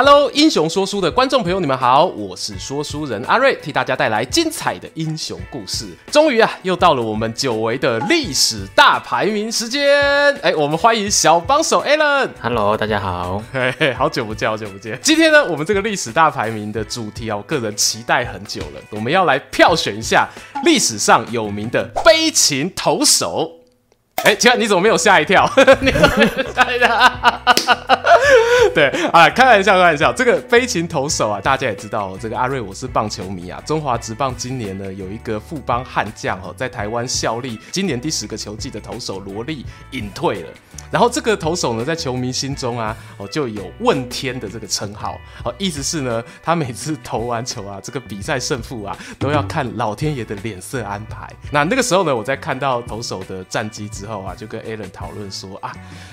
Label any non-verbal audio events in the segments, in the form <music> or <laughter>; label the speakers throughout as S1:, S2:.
S1: Hello，英雄说书的观众朋友，你们好，我是说书人阿瑞，替大家带来精彩的英雄故事。终于啊，又到了我们久违的历史大排名时间。哎，我们欢迎小帮手 Alan。
S2: Hello，大家好。
S1: 嘿嘿，好久不见，好久不见。今天呢，我们这个历史大排名的主题啊，我个人期待很久了。我们要来票选一下历史上有名的飞禽投手。哎，请问你怎么没有吓一跳？你怎么没有吓一跳？<laughs> 对啊，开玩笑，开玩笑。这个飞禽投手啊，大家也知道，这个阿瑞我是棒球迷啊。中华职棒今年呢，有一个富邦悍将哦，在台湾效力今年第十个球季的投手罗力隐退了。然后这个投手呢，在球迷心中啊，哦就有问天的这个称号哦，意思是呢，他每次投完球啊，这个比赛胜负啊，都要看老天爷的脸色安排。那那个时候呢，我在看到投手的战绩之后啊，就跟 Alan 讨论说啊，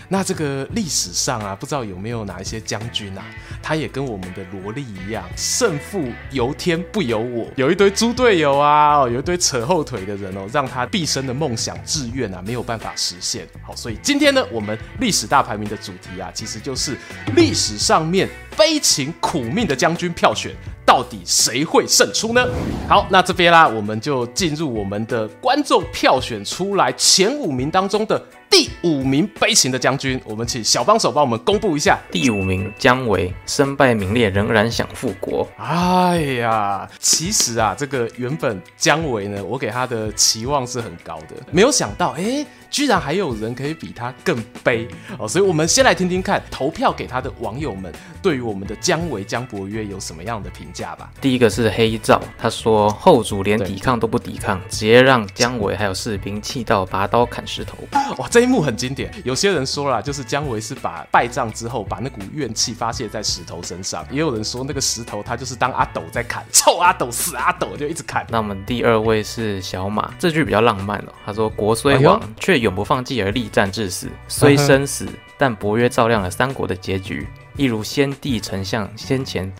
S1: 那这个历史上啊，不知道有有没有哪一些将军啊，他也跟我们的萝莉一样，胜负由天不由我，有一堆猪队友啊，有一堆扯后腿的人哦，让他毕生的梦想志愿啊，没有办法实现。好，所以今天呢，我们历史大排名的主题啊，其实就是历史上面悲情苦命的将军票选，到底谁会胜出呢？好，那这边啦，我们就进入我们的观众票选出来前五名当中的第五名悲情的将军，我们请小帮手帮我们公布一下。
S2: 第五名姜维，身败名裂，仍然想复国。
S1: 哎呀，其实啊，这个原本姜维呢，我给他的期望是很高的，没有想到，哎。居然还有人可以比他更悲哦，所以我们先来听听看投票给他的网友们对于我们的姜维姜伯约有什么样的评价吧。
S2: 第一个是黑照，他说后主连抵抗都不抵抗，直接让姜维还有士兵气到拔刀砍石头。
S1: 哇，这一幕很经典。有些人说了，就是姜维是把败仗之后把那股怨气发泄在石头身上，也有人说那个石头他就是当阿斗在砍，臭阿斗死阿斗就一直砍。
S2: 那我们第二位是小马，这句比较浪漫哦。他说国虽亡，却、永不放弃而力战至死，虽生死，但伯约照亮了三国的结局，一如先帝丞相先前。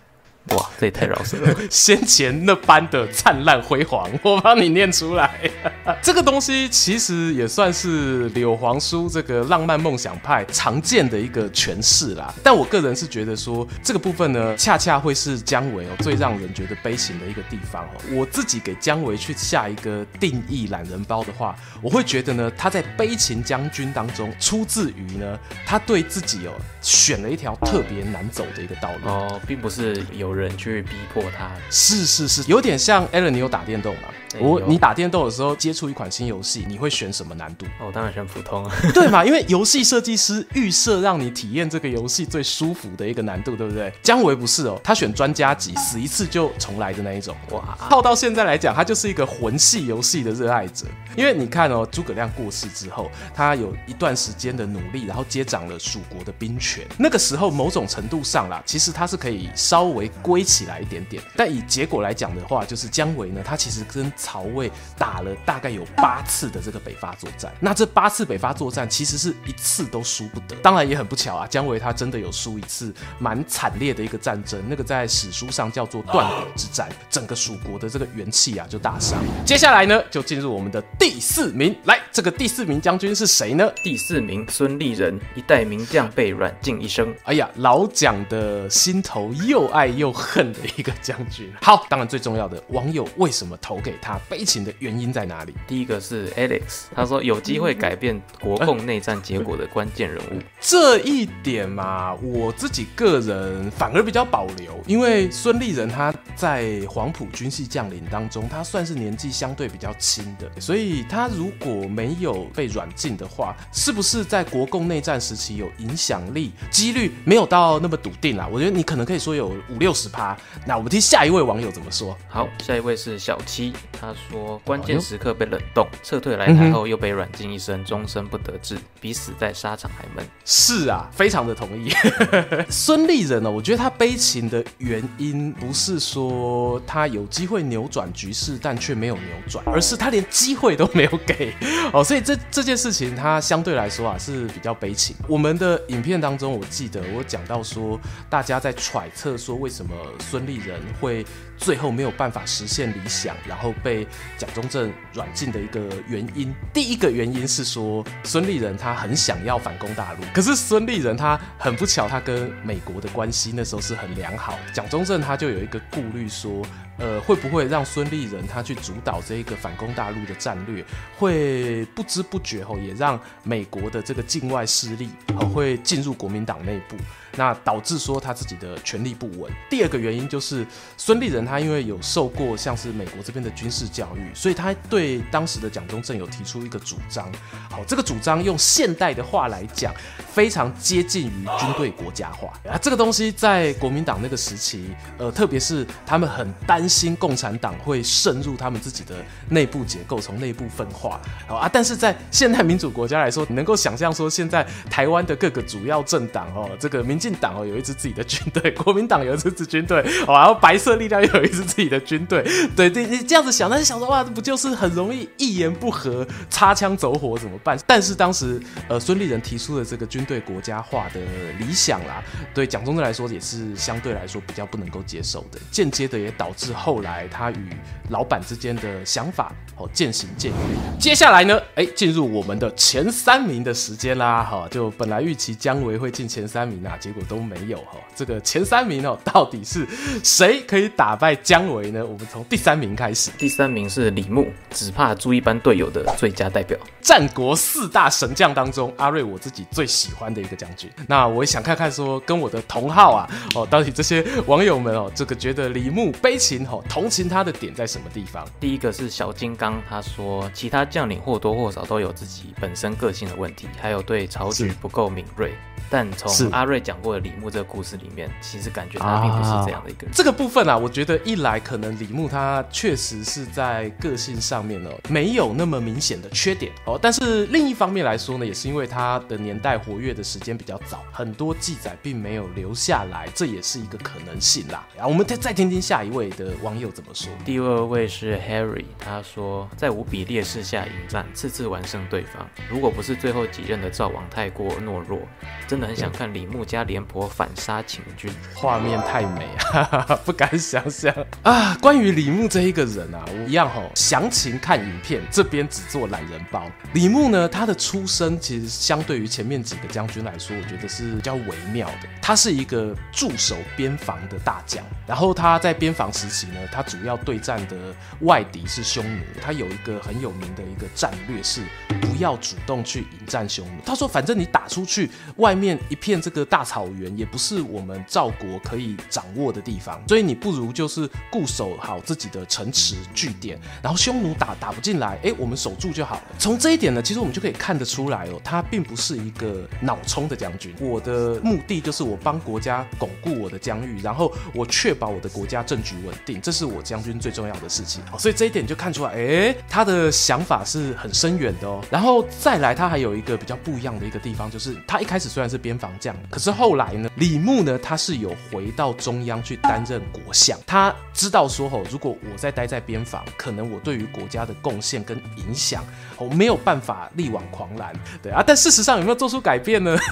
S2: 哇，这也太饶舌了！<laughs>
S1: 先前那般的灿烂辉煌，<laughs> 我帮你念出来。<laughs> 这个东西其实也算是柳皇书这个浪漫梦想派常见的一个诠释啦。但我个人是觉得说，这个部分呢，恰恰会是姜维哦最让人觉得悲情的一个地方哦。我自己给姜维去下一个定义懒人包的话，我会觉得呢，他在悲情将军当中出自于呢，他对自己哦选了一条特别难走的一个道路
S2: 哦，并不是有。人去逼迫他，
S1: 是是是，有点像 Alan，你有打电动吗？我你打电动的时候接触一款新游戏，你会选什么难度？
S2: 哦，当然选普通，
S1: 对嘛？因为游戏设计师预设让你体验这个游戏最舒服的一个难度，对不对？姜维不是哦，他选专家级，死一次就重来的那一种。哇，套到现在来讲，他就是一个魂系游戏的热爱者。因为你看哦，诸葛亮过世之后，他有一段时间的努力，然后接掌了蜀国的兵权。那个时候，某种程度上啦，其实他是可以稍微归起来一点点。但以结果来讲的话，就是姜维呢，他其实跟曹魏打了大概有八次的这个北伐作战，那这八次北伐作战其实是一次都输不得。当然也很不巧啊，姜维他真的有输一次蛮惨烈的一个战争，那个在史书上叫做断河之战，整个蜀国的这个元气啊就大伤。接下来呢，就进入我们的第四名，来，这个第四名将军是谁呢？
S2: 第四名孙立人，一代名将被软禁一生。
S1: 哎呀，老蒋的心头又爱又恨的一个将军。好，当然最重要的，网友为什么投给他？悲情的原因在哪里？
S2: 第一个是 Alex，他说有机会改变国共内战结果的关键人物。
S1: 这一点嘛，我自己个人反而比较保留，因为孙立人他在黄埔军系将领当中，他算是年纪相对比较轻的，所以他如果没有被软禁的话，是不是在国共内战时期有影响力？几率没有到那么笃定啦。我觉得你可能可以说有五六十十趴。那我们听下一位网友怎么说？
S2: 好，下一位是小七，他说关键时刻被冷冻，撤退来台后又被软禁一生，终身不得志，比死在沙场还闷。
S1: 是啊，非常的同意。<laughs> 孙立人呢，我觉得他悲情的原因不是说他有机会扭转局势，但却没有扭转，而是他连机会都没有给哦，所以这这件事情他相对来说啊是比较悲情。我们的影片当中，我记得我讲到说，大家在揣测说为什么么孙立人会最后没有办法实现理想，然后被蒋中正软禁的一个原因。第一个原因是说孙立人他很想要反攻大陆，可是孙立人他很不巧，他跟美国的关系那时候是很良好，蒋中正他就有一个顾虑说。呃，会不会让孙立人他去主导这一个反攻大陆的战略，会不知不觉吼，也让美国的这个境外势力会进入国民党内部，那导致说他自己的权力不稳。第二个原因就是孙立人他因为有受过像是美国这边的军事教育，所以他对当时的蒋中正有提出一个主张。好，这个主张用现代的话来讲，非常接近于军队国家化啊。这个东西在国民党那个时期，呃，特别是他们很担。心共产党会渗入他们自己的内部结构，从内部分化啊！但是在现代民主国家来说，你能够想象说，现在台湾的各个主要政党哦，这个民进党哦有一支自己的军队，国民党有一支自己军队哦，然后白色力量又有一支自己的军队，对对，你这样子想，但是想说哇，这不就是很容易一言不合擦枪走火怎么办？但是当时呃孙立人提出的这个军队国家化的理想啦，对蒋中正来说也是相对来说比较不能够接受的，间接的也导致。后来他与老板之间的想法哦渐行渐远。接下来呢，哎，进入我们的前三名的时间啦，哈，就本来预期姜维会进前三名啊，结果都没有哈。这个前三名哦，到底是谁可以打败姜维呢？我们从第三名开始。
S2: 第三名是李牧，只怕猪一般队友的最佳代表。
S1: 战国四大神将当中，阿瑞我自己最喜欢的一个将军。那我也想看看说，跟我的同号啊，哦，到底这些网友们哦，这个觉得李牧悲情哦。同情他的点在什么地方？
S2: 第一个是小金刚，他说其他将领或多或少都有自己本身个性的问题，还有对朝局不够敏锐。但从阿瑞讲过的李牧这个故事里面，其实感觉他并不是这样的一个人。
S1: 这个部分啊，我觉得一来可能李牧他确实是在个性上面呢没有那么明显的缺点哦，但是另一方面来说呢，也是因为他的年代活跃的时间比较早，很多记载并没有留下来，这也是一个可能性啦。然后我们再再听听下一位的网友怎么说。
S2: 第二位是 Harry，他说在无比劣势下迎战，次次完胜对方。如果不是最后几任的赵王太过懦弱，真的很想看李牧加廉颇反杀秦军，
S1: 画面太美啊，<laughs> 不敢想象啊。关于李牧这一个人啊，我一样吼，详情看影片，这边只做懒人包。李牧呢，他的出身其实相对于前面几个将军来说，我觉得是比较微妙的。他是一个驻守边防的大将，然后他在边防时期呢，他主要对战的外敌是匈奴。他有一个很有名的一个战略是不要主动去迎战匈奴。他说，反正你打出去，外面。一片这个大草原也不是我们赵国可以掌握的地方，所以你不如就是是固守好自己的城池据点，然后匈奴打打不进来，哎，我们守住就好了。从这一点呢，其实我们就可以看得出来哦，他并不是一个脑冲的将军。我的目的就是我帮国家巩固我的疆域，然后我确保我的国家政局稳定，这是我将军最重要的事情。所以这一点就看出来，哎，他的想法是很深远的哦。然后再来，他还有一个比较不一样的一个地方，就是他一开始虽然是。边防将，可是后来呢？李牧呢？他是有回到中央去担任国相。他知道说吼，如果我再待在边防，可能我对于国家的贡献跟影响，我没有办法力挽狂澜。对啊，但事实上有没有做出改变呢？<laughs>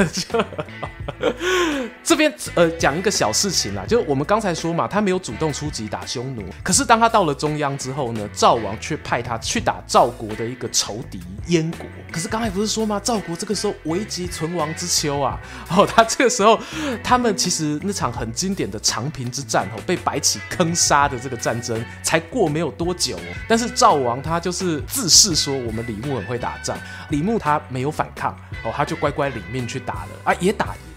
S1: 这边呃讲一个小事情啦，就我们刚才说嘛，他没有主动出击打匈奴，可是当他到了中央之后呢，赵王却派他去打赵国的一个仇敌燕国。可是刚才不是说吗？赵国这个时候危急存亡之秋啊。哦，他这个时候，他们其实那场很经典的长平之战哦，被白起坑杀的这个战争才过没有多久哦，但是赵王他就是自恃说我们李牧很会打仗，李牧他没有反抗哦，他就乖乖领命去打了啊，也打赢。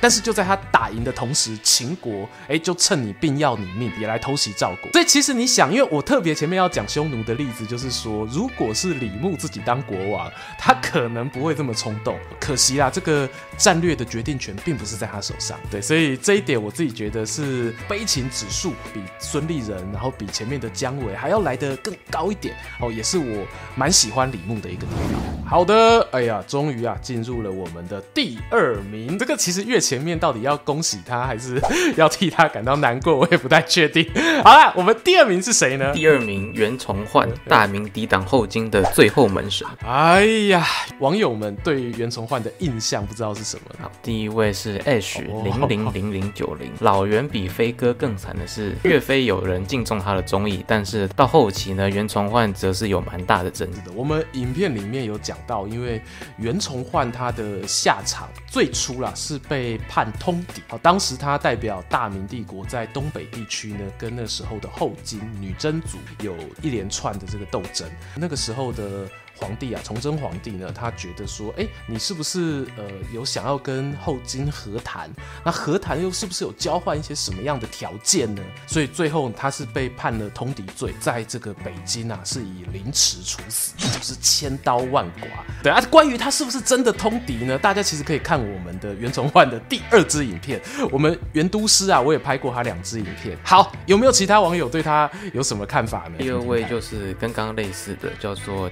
S1: 但是就在他打赢的同时，秦国哎就趁你病要你命，也来偷袭赵国。所以其实你想，因为我特别前面要讲匈奴的例子，就是说，如果是李牧自己当国王，他可能不会这么冲动。可惜啦，这个战略的决定权并不是在他手上。对，所以这一点我自己觉得是悲情指数比孙立人，然后比前面的姜维还要来得更高一点哦，也是我蛮喜欢李牧的一个地方。好的，哎呀，终于啊进入了我们的第二名。这个其实越前面到底要恭喜他，还是 <laughs> 要替他感到难过，我也不太确定。<laughs> 好啦，我们第二名是谁呢？
S2: 第二名袁崇焕，大名抵挡后金的最后门神。
S1: 哎呀，网友们对于袁崇焕的印象不知道是什么？
S2: 好，第一位是 H 零零零零九零。老袁比飞哥更惨的是，岳飞有人敬重他的忠义，但是到后期呢，袁崇焕则是有蛮大的争议的。
S1: 我们影片里面有讲到，因为袁崇焕他的下场最初啦是被判通敌。好，当时他代表大明帝国在东北地区呢，跟那时候的后金女真族有一连串的这个斗争。那个时候的。皇帝啊，崇祯皇帝呢，他觉得说，哎，你是不是呃有想要跟后金和谈？那和谈又是不是有交换一些什么样的条件呢？所以最后他是被判了通敌罪，在这个北京啊是以凌迟处死，就是千刀万剐。对啊，关于他是不是真的通敌呢？大家其实可以看我们的袁崇焕的第二支影片，我们袁都师啊，我也拍过他两支影片。好，有没有其他网友对他有什么看法呢？
S2: 第二位就是跟刚刚类似的，叫做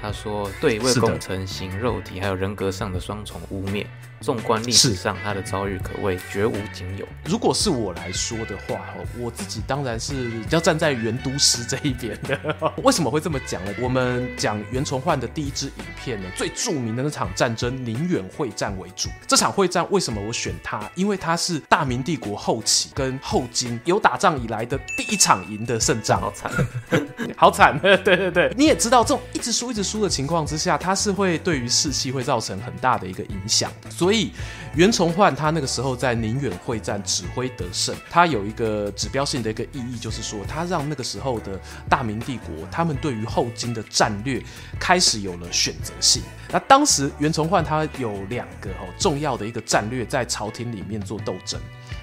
S2: 他说：“对为工程型肉体还有人格上的双重污蔑。”纵观历史上，他的遭遇可谓绝无仅有。
S1: 如果是我来说的话，我自己当然是比较站在袁都师这一边的。<laughs> 为什么会这么讲呢？我们讲袁崇焕的第一支影片呢，最著名的那场战争宁远会战为主。这场会战为什么我选他？因为他是大明帝国后期跟后金有打仗以来的第一场赢的胜仗。<laughs>
S2: 好惨，<laughs>
S1: 好惨！对对对，你也知道，这种一直输一直输的情况之下，他是会对于士气会造成很大的一个影响。所以所以，袁崇焕他那个时候在宁远会战指挥得胜，他有一个指标性的一个意义，就是说他让那个时候的大明帝国，他们对于后金的战略开始有了选择性。那当时袁崇焕他有两个哦重要的一个战略在朝廷里面做斗争。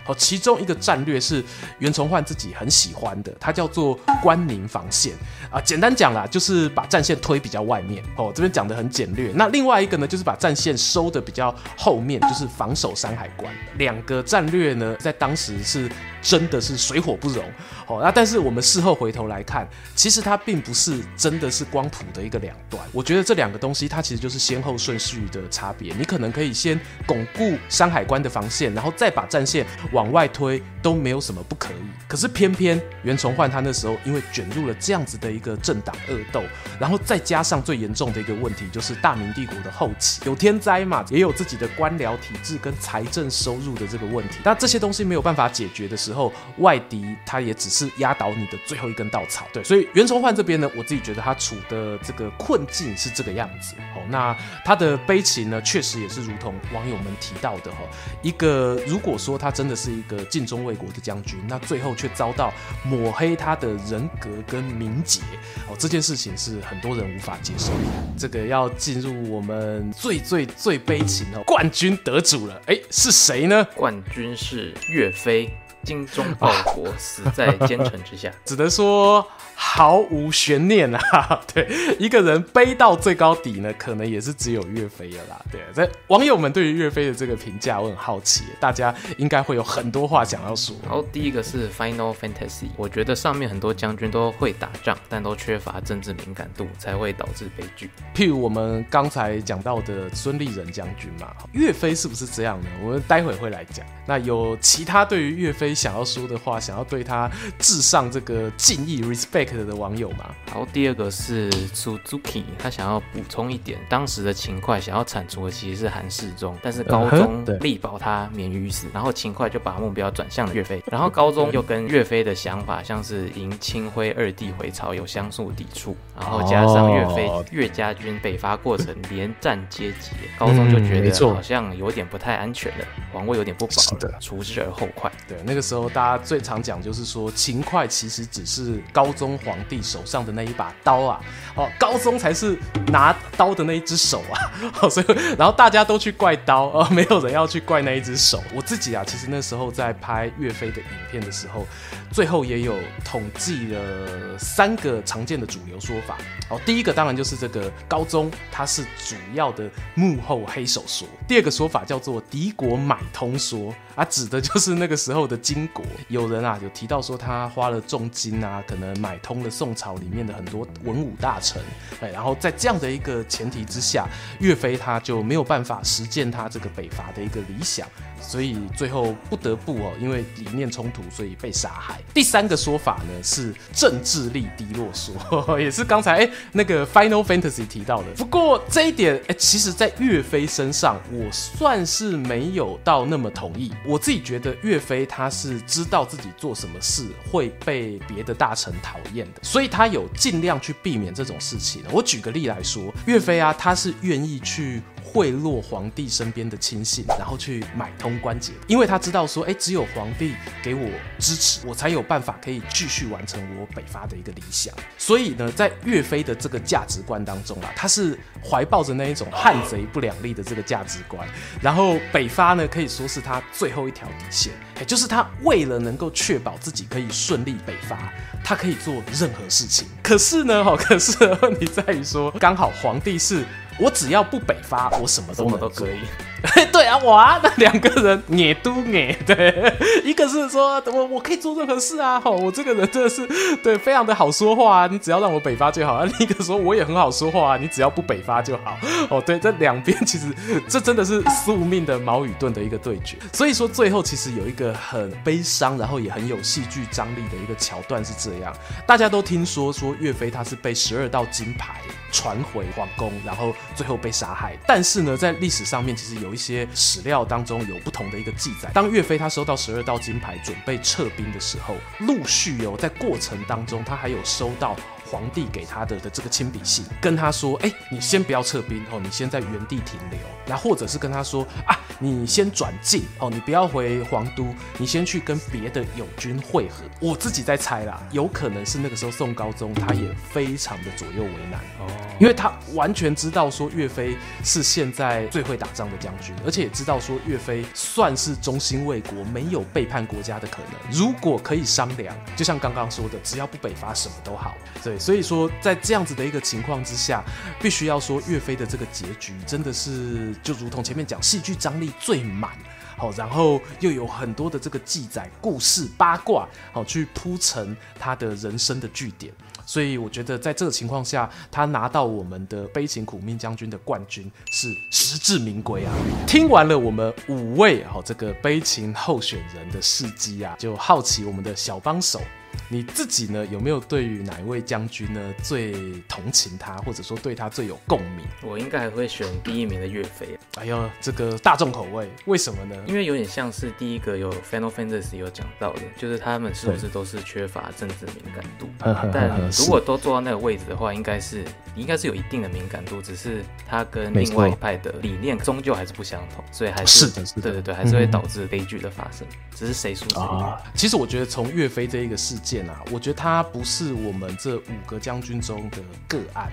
S1: 哦，其中一个战略是袁崇焕自己很喜欢的，它叫做关宁防线啊。简单讲啦，就是把战线推比较外面。哦，这边讲的很简略。那另外一个呢，就是把战线收的比较后面，就是防守山海关。两个战略呢，在当时是。真的是水火不容，哦，那但是我们事后回头来看，其实它并不是真的是光谱的一个两端。我觉得这两个东西，它其实就是先后顺序的差别。你可能可以先巩固山海关的防线，然后再把战线往外推，都没有什么不可以。可是偏偏袁崇焕他那时候因为卷入了这样子的一个政党恶斗，然后再加上最严重的一个问题，就是大明帝国的后期有天灾嘛，也有自己的官僚体制跟财政收入的这个问题，那这些东西没有办法解决的时候。后外敌他也只是压倒你的最后一根稻草，对，所以袁崇焕这边呢，我自己觉得他处的这个困境是这个样子。哦，那他的悲情呢，确实也是如同网友们提到的哈，一个如果说他真的是一个尽忠卫国的将军，那最后却遭到抹黑他的人格跟名节，哦，这件事情是很多人无法接受的。这个要进入我们最最最悲情的冠军得主了，哎，是谁呢？
S2: 冠军是岳飞。精忠 <laughs> 报国，死在奸臣之下，<laughs>
S1: 只能说毫无悬念啊！<laughs> 对，一个人背到最高底呢，可能也是只有岳飞了啦。对，在网友们对于岳飞的这个评价，我很好奇，大家应该会有很多话想要说。
S2: 然后第一个是 Final Fantasy，我觉得上面很多将军都会打仗，但都缺乏政治敏感度，才会导致悲剧。
S1: 譬如我们刚才讲到的孙立人将军嘛，岳飞是不是这样呢？我们待会会来讲。那有其他对于岳飞想要说的话，想要对他致上这个敬意 respect 的网友嘛？
S2: 然后第二个是 Suzuki，他想要补充一点，当时的秦桧想要铲除的其实是韩世忠，但是高宗力保他免于死，然后秦桧就把目标转向了岳飞，然后高宗又跟岳飞的想法像是迎清辉二帝回朝有相互抵触，然后加上岳飞岳家军北伐过程连战皆捷，高宗就觉得好像有点不太安全了，皇位有点不保了，除之而后快。
S1: 对，那个时候大家最常讲就是说秦桧其实只是高宗皇帝手上的那一把刀啊，哦，高宗才是拿刀的那一只手啊，<laughs> 哦，所以然后大家都去怪刀，哦，没有人要去怪那一只手。我自己啊，其实那时候在拍岳飞的影片的时候，最后也有统计了三个常见的主流说法。哦，第一个当然就是这个高宗他是主要的幕后黑手说，第二个说法叫做敌国买通说。啊，指的就是那个时候的金国，有人啊有提到说他花了重金啊，可能买通了宋朝里面的很多文武大臣，哎，然后在这样的一个前提之下，岳飞他就没有办法实践他这个北伐的一个理想，所以最后不得不哦，因为理念冲突，所以被杀害。第三个说法呢是政治力低落说，<laughs> 也是刚才哎那个 Final Fantasy 提到的。不过这一点哎，其实在岳飞身上，我算是没有到那么同意。我自己觉得岳飞他是知道自己做什么事会被别的大臣讨厌的，所以他有尽量去避免这种事情。我举个例来说，岳飞啊，他是愿意去贿赂皇帝身边的亲信，然后去买通关节，因为他知道说，哎，只有皇帝给我支持，我才有办法可以继续完成我北伐的一个理想。所以呢，在岳飞的这个价值观当中啊，他是怀抱着那一种汉贼不两立的这个价值观，然后北伐呢，可以说是他最后一条底线，也就是他为了能够确保自己可以顺利北伐，他可以做任何事情。可是呢，哈，可是问题在于说，刚好皇帝是。我只要不北伐，我什么都能都可以。<laughs> 对啊，我啊，那两个人也都也对，一个是说我我可以做任何事啊，吼，我这个人真的是对非常的好说话啊，你只要让我北伐就好。<laughs> 另一个说我也很好说话啊，你只要不北伐就好。<laughs> 哦，对，这两边其实这真的是宿命的矛与盾的一个对决。所以说最后其实有一个很悲伤，然后也很有戏剧张力的一个桥段是这样，大家都听说说岳飞他是被十二道金牌传回皇宫，然后。最后被杀害，但是呢，在历史上面其实有有一些史料当中有不同的一个记载。当岳飞他收到十二道金牌，准备撤兵的时候，陆续有在过程当中，他还有收到。皇帝给他的的这个亲笔信，跟他说：“哎，你先不要撤兵哦，你先在原地停留。那或者是跟他说啊，你先转进哦，你不要回皇都，你先去跟别的友军会合。我自己在猜啦，有可能是那个时候宋高宗他也非常的左右为难哦，因为他完全知道说岳飞是现在最会打仗的将军，而且也知道说岳飞算是忠心为国，没有背叛国家的可能。如果可以商量，就像刚刚说的，只要不北伐，什么都好。对。”所以说，在这样子的一个情况之下，必须要说岳飞的这个结局真的是就如同前面讲，戏剧张力最满，好，然后又有很多的这个记载、故事、八卦，好，去铺成他的人生的据点。所以我觉得，在这个情况下，他拿到我们的悲情苦命将军的冠军是实至名归啊！听完了我们五位好这个悲情候选人的事迹啊，就好奇我们的小帮手。你自己呢，有没有对于哪一位将军呢最同情他，或者说对他最有共鸣？
S2: 我应该还会选第一名的岳飞。
S1: 哎呦，这个大众口味，为什么呢？
S2: 因为有点像是第一个有 Final Fantasy 有讲到的，就是他们是不是都是缺乏政治敏感度？<laughs> 但如果都坐到那个位置的话，应该是应该是有一定的敏感度，只是他跟另外一派的理念终究还是不相同，所以还是，是的，是的，对对对，还是会导致悲剧的发生。嗯、只是谁输谁赢。
S1: 其实我觉得从岳飞这一个事件。我觉得他不是我们这五个将军中的个案。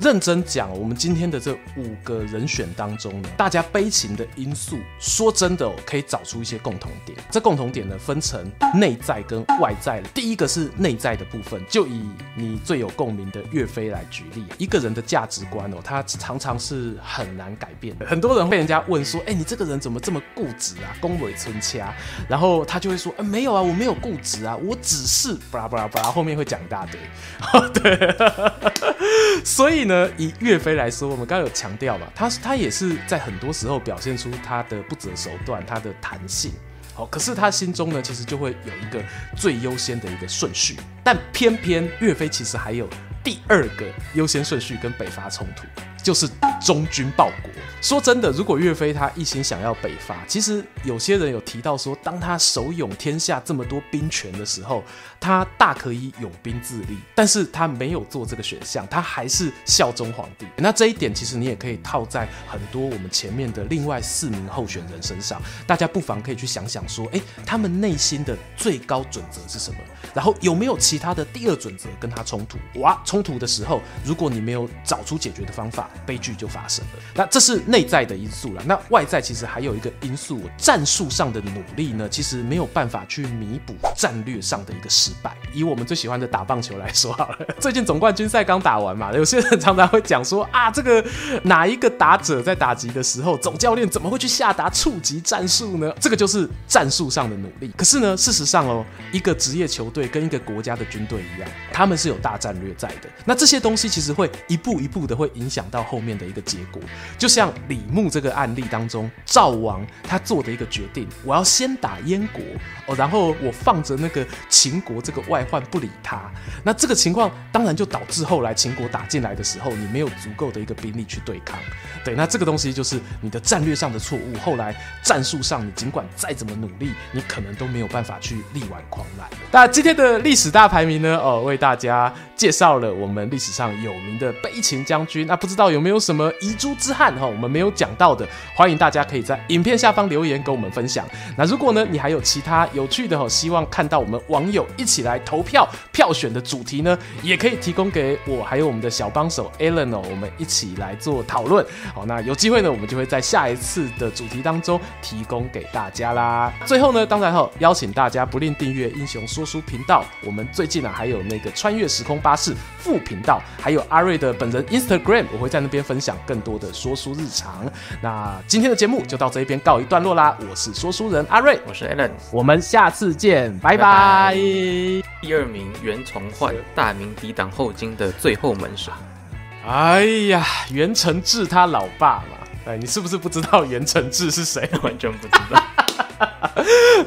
S1: 认真讲，我们今天的这五个人选当中呢，大家悲情的因素，说真的哦，可以找出一些共同点。这共同点呢，分成内在跟外在。第一个是内在的部分，就以你最有共鸣的岳飞来举例。一个人的价值观哦，他常常是很难改变的。很多人被人家问说：“哎，你这个人怎么这么固执啊？”恭维春掐，然后他就会说：“哎，没有啊，我没有固执啊，我只是……巴拉巴拉巴拉。”后面会讲一大堆。对，<laughs> 所以。呢，以岳飞来说，我们刚刚有强调吧，他他也是在很多时候表现出他的不择手段，他的弹性。好，可是他心中呢，其实就会有一个最优先的一个顺序。但偏偏岳飞其实还有第二个优先顺序跟北伐冲突。就是忠君报国。说真的，如果岳飞他一心想要北伐，其实有些人有提到说，当他手拥天下这么多兵权的时候，他大可以拥兵自立，但是他没有做这个选项，他还是效忠皇帝。那这一点其实你也可以套在很多我们前面的另外四名候选人身上，大家不妨可以去想想说，诶，他们内心的最高准则是什么？然后有没有其他的第二准则跟他冲突？哇，冲突的时候，如果你没有找出解决的方法，悲剧就发生了。那这是。内在的因素了，那外在其实还有一个因素，战术上的努力呢，其实没有办法去弥补战略上的一个失败。以我们最喜欢的打棒球来说好了，<laughs> 最近总冠军赛刚打完嘛，有些人常常会讲说啊，这个哪一个打者在打击的时候，总教练怎么会去下达触击战术呢？这个就是战术上的努力。可是呢，事实上哦，一个职业球队跟一个国家的军队一样，他们是有大战略在的。那这些东西其实会一步一步的会影响到后面的一个结果，就像。李牧这个案例当中，赵王他做的一个决定，我要先打燕国哦，然后我放着那个秦国这个外换不理他，那这个情况当然就导致后来秦国打进来的时候，你没有足够的一个兵力去对抗，对，那这个东西就是你的战略上的错误，后来战术上你尽管再怎么努力，你可能都没有办法去力挽狂澜。那今天的历史大排名呢，哦，为大家介绍了我们历史上有名的悲情将军，那不知道有没有什么遗珠之憾哈？我们。没有讲到的，欢迎大家可以在影片下方留言跟我们分享。那如果呢，你还有其他有趣的哈，希望看到我们网友一起来票票选的主题呢，也可以提供给我，还有我们的小帮手 Alan 哦，我们一起来做讨论。好，那有机会呢，我们就会在下一次的主题当中提供给大家啦。最后呢，当然哈，邀请大家不吝订阅英雄说书频道。我们最近呢，还有那个穿越时空巴士副频道，还有阿瑞的本人 Instagram，我会在那边分享更多的说书日常。那今天的节目就到这边告一段落啦。我是说书人阿瑞，
S2: 我是 Alan，
S1: 我们下次见，拜拜。拜拜。
S2: 第二名袁崇焕，大明抵挡后金的最后门神。
S1: 哎呀，袁承志他老爸嘛，哎，你是不是不知道袁承志是谁？<laughs>
S2: 完全不知道。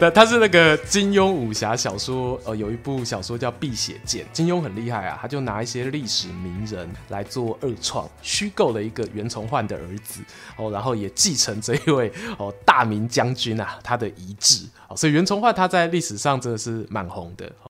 S1: 那 <laughs> 他是那个金庸武侠小说，呃，有一部小说叫《碧血剑》，金庸很厉害啊，他就拿一些历史名人来做二创，虚构了一个袁崇焕的儿子哦，然后也继承这一位哦大明将军啊他的遗志，所以袁崇焕他在历史上真的是蛮红的。